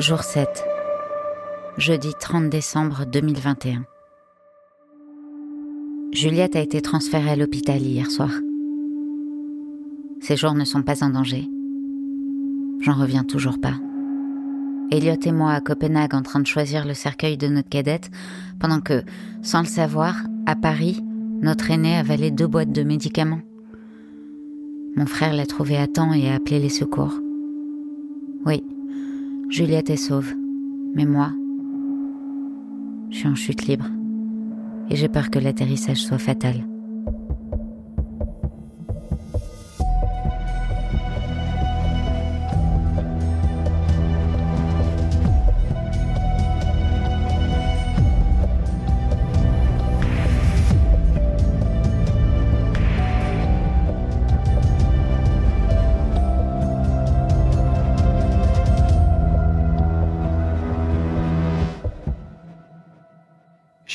Jour 7. Jeudi 30 décembre 2021. Juliette a été transférée à l'hôpital hier soir. Ses jours ne sont pas en danger. J'en reviens toujours pas. Elliot et moi à Copenhague en train de choisir le cercueil de notre cadette, pendant que, sans le savoir, à Paris, notre aîné avalait deux boîtes de médicaments. Mon frère l'a trouvé à temps et a appelé les secours. Oui, Juliette est sauve, mais moi, je suis en chute libre et j'ai peur que l'atterrissage soit fatal.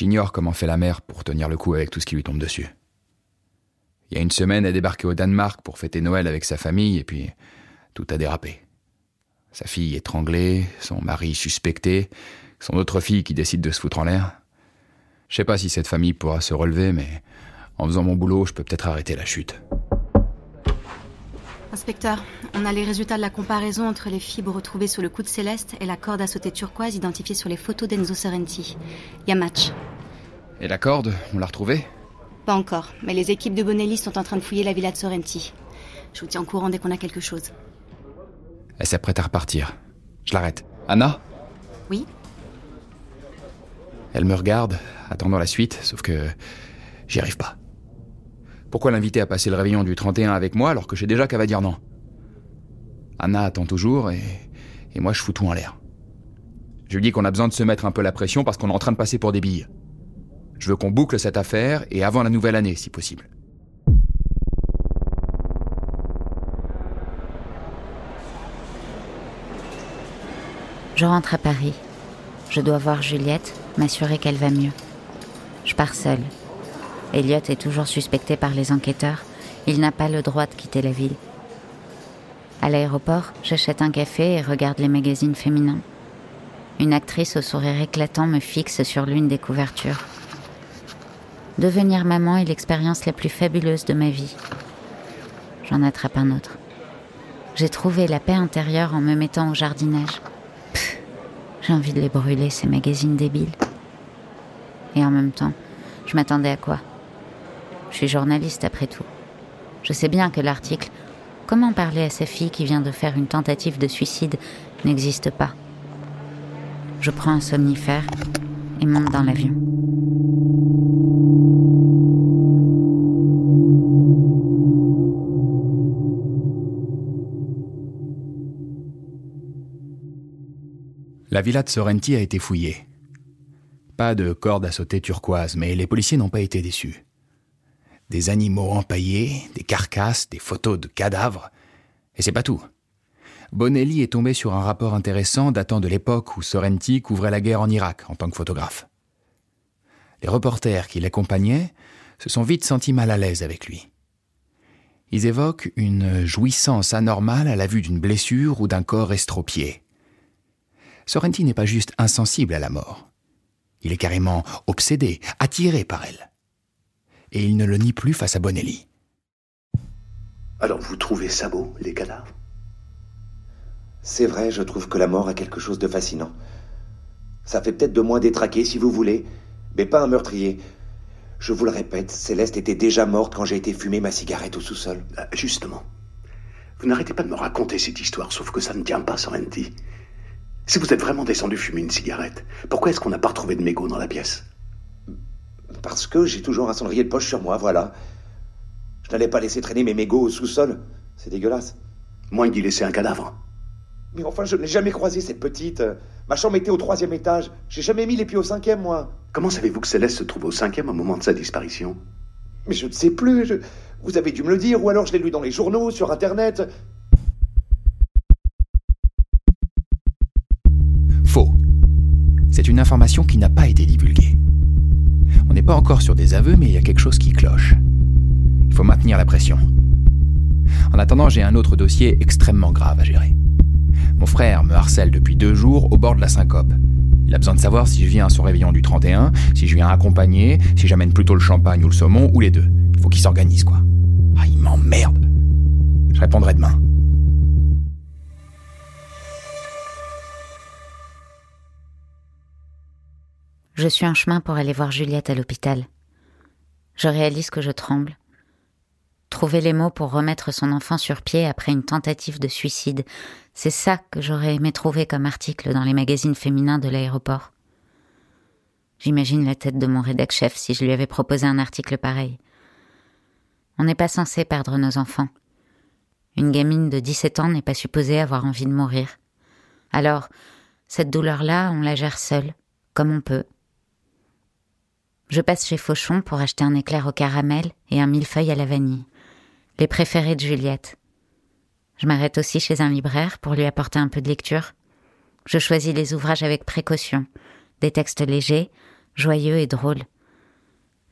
J'ignore comment fait la mère pour tenir le coup avec tout ce qui lui tombe dessus. Il y a une semaine, elle débarqué au Danemark pour fêter Noël avec sa famille, et puis tout a dérapé. Sa fille étranglée, son mari suspecté, son autre fille qui décide de se foutre en l'air. Je sais pas si cette famille pourra se relever, mais en faisant mon boulot, je peux peut-être arrêter la chute. Inspecteur, on a les résultats de la comparaison entre les fibres retrouvées sur le coude céleste et la corde à sauter turquoise identifiée sur les photos d'Enzo Sorrenti. Il y a match. Et la corde, on l'a retrouvée? Pas encore, mais les équipes de Bonelli sont en train de fouiller la villa de Sorrenti. Je vous tiens au courant dès qu'on a quelque chose. Elle s'apprête à repartir. Je l'arrête. Anna? Oui Elle me regarde, attendant la suite, sauf que j'y arrive pas. Pourquoi l'inviter à passer le réveillon du 31 avec moi alors que j'ai déjà qu'à va dire non? Anna attend toujours et, et moi je fous tout en l'air. Je lui dis qu'on a besoin de se mettre un peu la pression parce qu'on est en train de passer pour des billes. Je veux qu'on boucle cette affaire et avant la nouvelle année si possible. Je rentre à Paris. Je dois voir Juliette, m'assurer qu'elle va mieux. Je pars seule. Elliot est toujours suspecté par les enquêteurs. Il n'a pas le droit de quitter la ville. À l'aéroport, j'achète un café et regarde les magazines féminins. Une actrice au sourire éclatant me fixe sur l'une des couvertures. Devenir maman est l'expérience la plus fabuleuse de ma vie. J'en attrape un autre. J'ai trouvé la paix intérieure en me mettant au jardinage. J'ai envie de les brûler, ces magazines débiles. Et en même temps, je m'attendais à quoi? Je suis journaliste après tout. Je sais bien que l'article Comment parler à sa fille qui vient de faire une tentative de suicide n'existe pas. Je prends un somnifère et monte dans l'avion. La villa de Sorrenti a été fouillée. Pas de corde à sauter turquoise, mais les policiers n'ont pas été déçus. Des animaux empaillés, des carcasses, des photos de cadavres. Et c'est pas tout. Bonelli est tombé sur un rapport intéressant datant de l'époque où Sorrenti couvrait la guerre en Irak en tant que photographe. Les reporters qui l'accompagnaient se sont vite sentis mal à l'aise avec lui. Ils évoquent une jouissance anormale à la vue d'une blessure ou d'un corps estropié. Sorrenti n'est pas juste insensible à la mort. Il est carrément obsédé, attiré par elle. Et il ne le nie plus face à Bonelli. Alors vous trouvez ça beau, les cadavres C'est vrai, je trouve que la mort a quelque chose de fascinant. Ça fait peut-être de moi détraqué, si vous voulez, mais pas un meurtrier. Je vous le répète, Céleste était déjà morte quand j'ai été fumer ma cigarette au sous-sol. Ah, Justement. Vous n'arrêtez pas de me raconter cette histoire, sauf que ça ne tient pas, Sorrenti. Si vous êtes vraiment descendu fumer une cigarette, pourquoi est-ce qu'on n'a pas retrouvé de mégots dans la pièce? Parce que j'ai toujours un cendrier de poche sur moi, voilà. Je n'allais pas laisser traîner mes mégots au sous-sol. C'est dégueulasse. Moins d'y laisser un cadavre. Mais enfin, je n'ai jamais croisé cette petite. Ma chambre était au troisième étage. J'ai jamais mis les pieds au cinquième, moi. Comment savez-vous que Céleste se trouve au cinquième au moment de sa disparition? Mais je ne sais plus. je- Vous avez dû me le dire, ou alors je l'ai lu dans les journaux, sur Internet. Faux. C'est une information qui n'a pas été divulguée. On n'est pas encore sur des aveux, mais il y a quelque chose qui cloche. Il faut maintenir la pression. En attendant, j'ai un autre dossier extrêmement grave à gérer. Mon frère me harcèle depuis deux jours au bord de la syncope. Il a besoin de savoir si je viens à son réveillon du 31, si je viens accompagner, si j'amène plutôt le champagne ou le saumon, ou les deux. Il faut qu'il s'organise, quoi. Ah, il m'emmerde. Je répondrai demain. Je suis en chemin pour aller voir Juliette à l'hôpital. Je réalise que je tremble. Trouver les mots pour remettre son enfant sur pied après une tentative de suicide, c'est ça que j'aurais aimé trouver comme article dans les magazines féminins de l'aéroport. J'imagine la tête de mon rédac chef si je lui avais proposé un article pareil. On n'est pas censé perdre nos enfants. Une gamine de 17 ans n'est pas supposée avoir envie de mourir. Alors, cette douleur-là, on la gère seule, comme on peut. Je passe chez Fauchon pour acheter un éclair au caramel et un millefeuille à la vanille. Les préférés de Juliette. Je m'arrête aussi chez un libraire pour lui apporter un peu de lecture. Je choisis les ouvrages avec précaution, des textes légers, joyeux et drôles.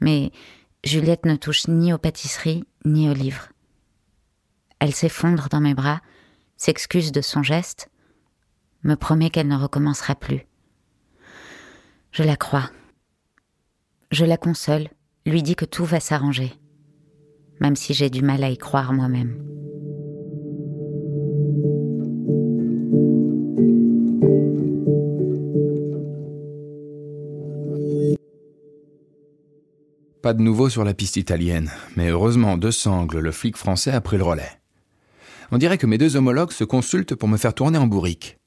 Mais Juliette ne touche ni aux pâtisseries ni aux livres. Elle s'effondre dans mes bras, s'excuse de son geste, me promet qu'elle ne recommencera plus. Je la crois. Je la console, lui dis que tout va s'arranger, même si j'ai du mal à y croire moi-même. Pas de nouveau sur la piste italienne, mais heureusement, De Sangle, le flic français, a pris le relais. On dirait que mes deux homologues se consultent pour me faire tourner en bourrique.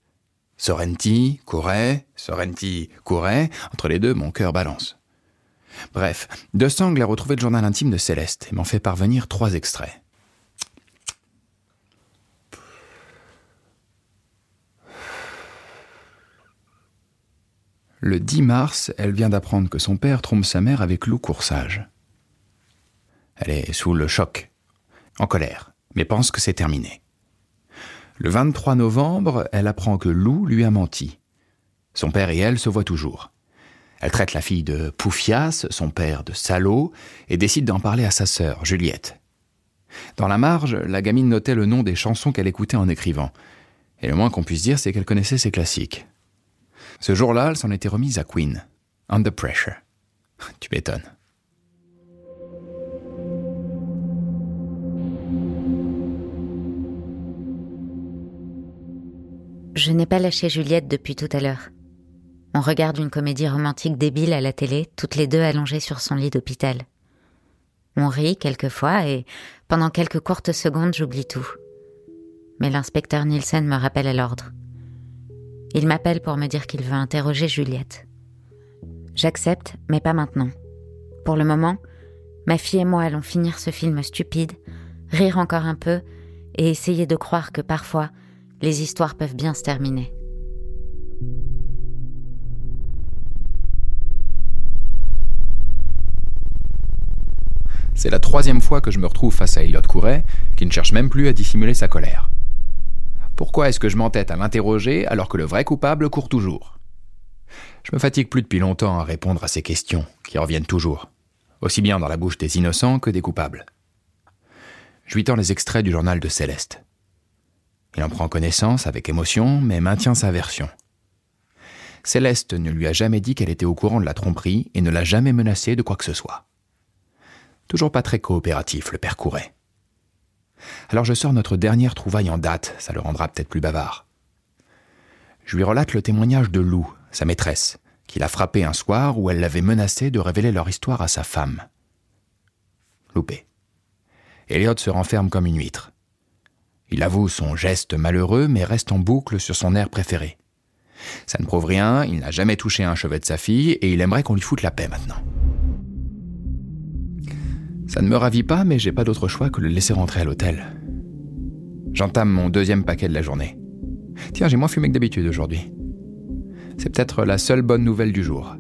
Sorrenti, Couret, Sorrenti, Couret, entre les deux, mon cœur balance. Bref, De Sangle a retrouvé le journal intime de Céleste et m'en fait parvenir trois extraits. Le 10 mars, elle vient d'apprendre que son père trompe sa mère avec Lou Coursage. Elle est sous le choc, en colère, mais pense que c'est terminé. Le 23 novembre, elle apprend que Lou lui a menti. Son père et elle se voient toujours. Elle traite la fille de poufias, son père de salaud, et décide d'en parler à sa sœur, Juliette. Dans la marge, la gamine notait le nom des chansons qu'elle écoutait en écrivant. Et le moins qu'on puisse dire, c'est qu'elle connaissait ses classiques. Ce jour-là, elle s'en était remise à Queen, Under Pressure. Tu m'étonnes. Je n'ai pas lâché Juliette depuis tout à l'heure. On regarde une comédie romantique débile à la télé, toutes les deux allongées sur son lit d'hôpital. On rit quelquefois et pendant quelques courtes secondes j'oublie tout. Mais l'inspecteur Nielsen me rappelle à l'ordre. Il m'appelle pour me dire qu'il veut interroger Juliette. J'accepte, mais pas maintenant. Pour le moment, ma fille et moi allons finir ce film stupide, rire encore un peu et essayer de croire que parfois, les histoires peuvent bien se terminer. C'est la troisième fois que je me retrouve face à Elliot Couret, qui ne cherche même plus à dissimuler sa colère. Pourquoi est-ce que je m'entête à l'interroger alors que le vrai coupable court toujours? Je me fatigue plus depuis longtemps à répondre à ces questions, qui reviennent toujours, aussi bien dans la bouche des innocents que des coupables. Je lui tends les extraits du journal de Céleste. Il en prend connaissance avec émotion, mais maintient sa version. Céleste ne lui a jamais dit qu'elle était au courant de la tromperie et ne l'a jamais menacé de quoi que ce soit. Toujours pas très coopératif, le père Couret. Alors je sors notre dernière trouvaille en date, ça le rendra peut-être plus bavard. Je lui relate le témoignage de Lou, sa maîtresse, qui l'a frappé un soir où elle l'avait menacé de révéler leur histoire à sa femme. Loupé. Elliot se renferme comme une huître. Il avoue son geste malheureux, mais reste en boucle sur son air préféré. Ça ne prouve rien, il n'a jamais touché un chevet de sa fille, et il aimerait qu'on lui foute la paix maintenant. Ça ne me ravit pas, mais j'ai pas d'autre choix que le laisser rentrer à l'hôtel. J'entame mon deuxième paquet de la journée. Tiens, j'ai moins fumé que d'habitude aujourd'hui. C'est peut-être la seule bonne nouvelle du jour.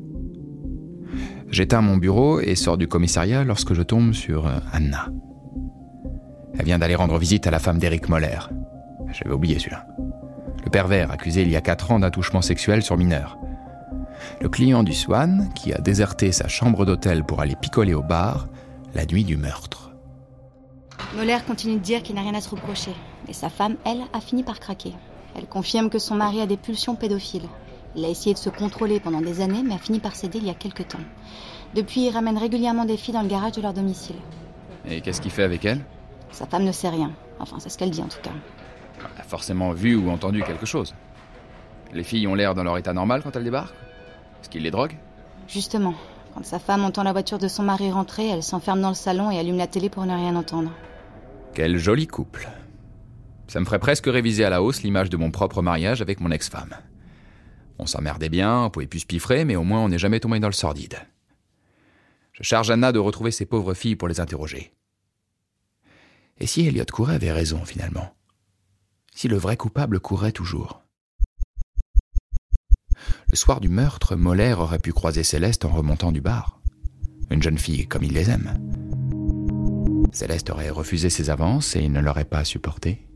J'éteins mon bureau et sors du commissariat lorsque je tombe sur euh, Anna. Elle vient d'aller rendre visite à la femme d'Éric Moller. J'avais oublié celui-là. Le pervers accusé il y a 4 ans d'attouchement sexuel sur mineur. Le client du Swan qui a déserté sa chambre d'hôtel pour aller picoler au bar la nuit du meurtre. Moller continue de dire qu'il n'a rien à se reprocher. Et sa femme, elle, a fini par craquer. Elle confirme que son mari a des pulsions pédophiles. Il a essayé de se contrôler pendant des années, mais a fini par céder il y a quelques temps. Depuis, il ramène régulièrement des filles dans le garage de leur domicile. Et qu'est-ce qu'il fait avec elle? Sa femme ne sait rien. Enfin, c'est ce qu'elle dit en tout cas. Elle a forcément vu ou entendu quelque chose. Les filles ont l'air dans leur état normal quand elles débarquent? Est-ce qu'il les drogue? Justement, quand sa femme entend la voiture de son mari rentrer, elle s'enferme dans le salon et allume la télé pour ne rien entendre. Quel joli couple. Ça me ferait presque réviser à la hausse l'image de mon propre mariage avec mon ex-femme. On s'emmerdait bien, on pouvait plus se piffrer, mais au moins on n'est jamais tombé dans le sordide. Je charge Anna de retrouver ces pauvres filles pour les interroger. Et si Elliot Couret avait raison finalement? Si le vrai coupable courait toujours? Le soir du meurtre, Moller aurait pu croiser Céleste en remontant du bar. Une jeune fille comme il les aime. Céleste aurait refusé ses avances et il ne l'aurait pas supporté.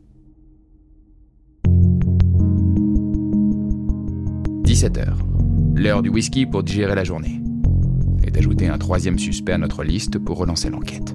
17h. L'heure du whisky pour digérer la journée. Et d'ajouter un troisième suspect à notre liste pour relancer l'enquête.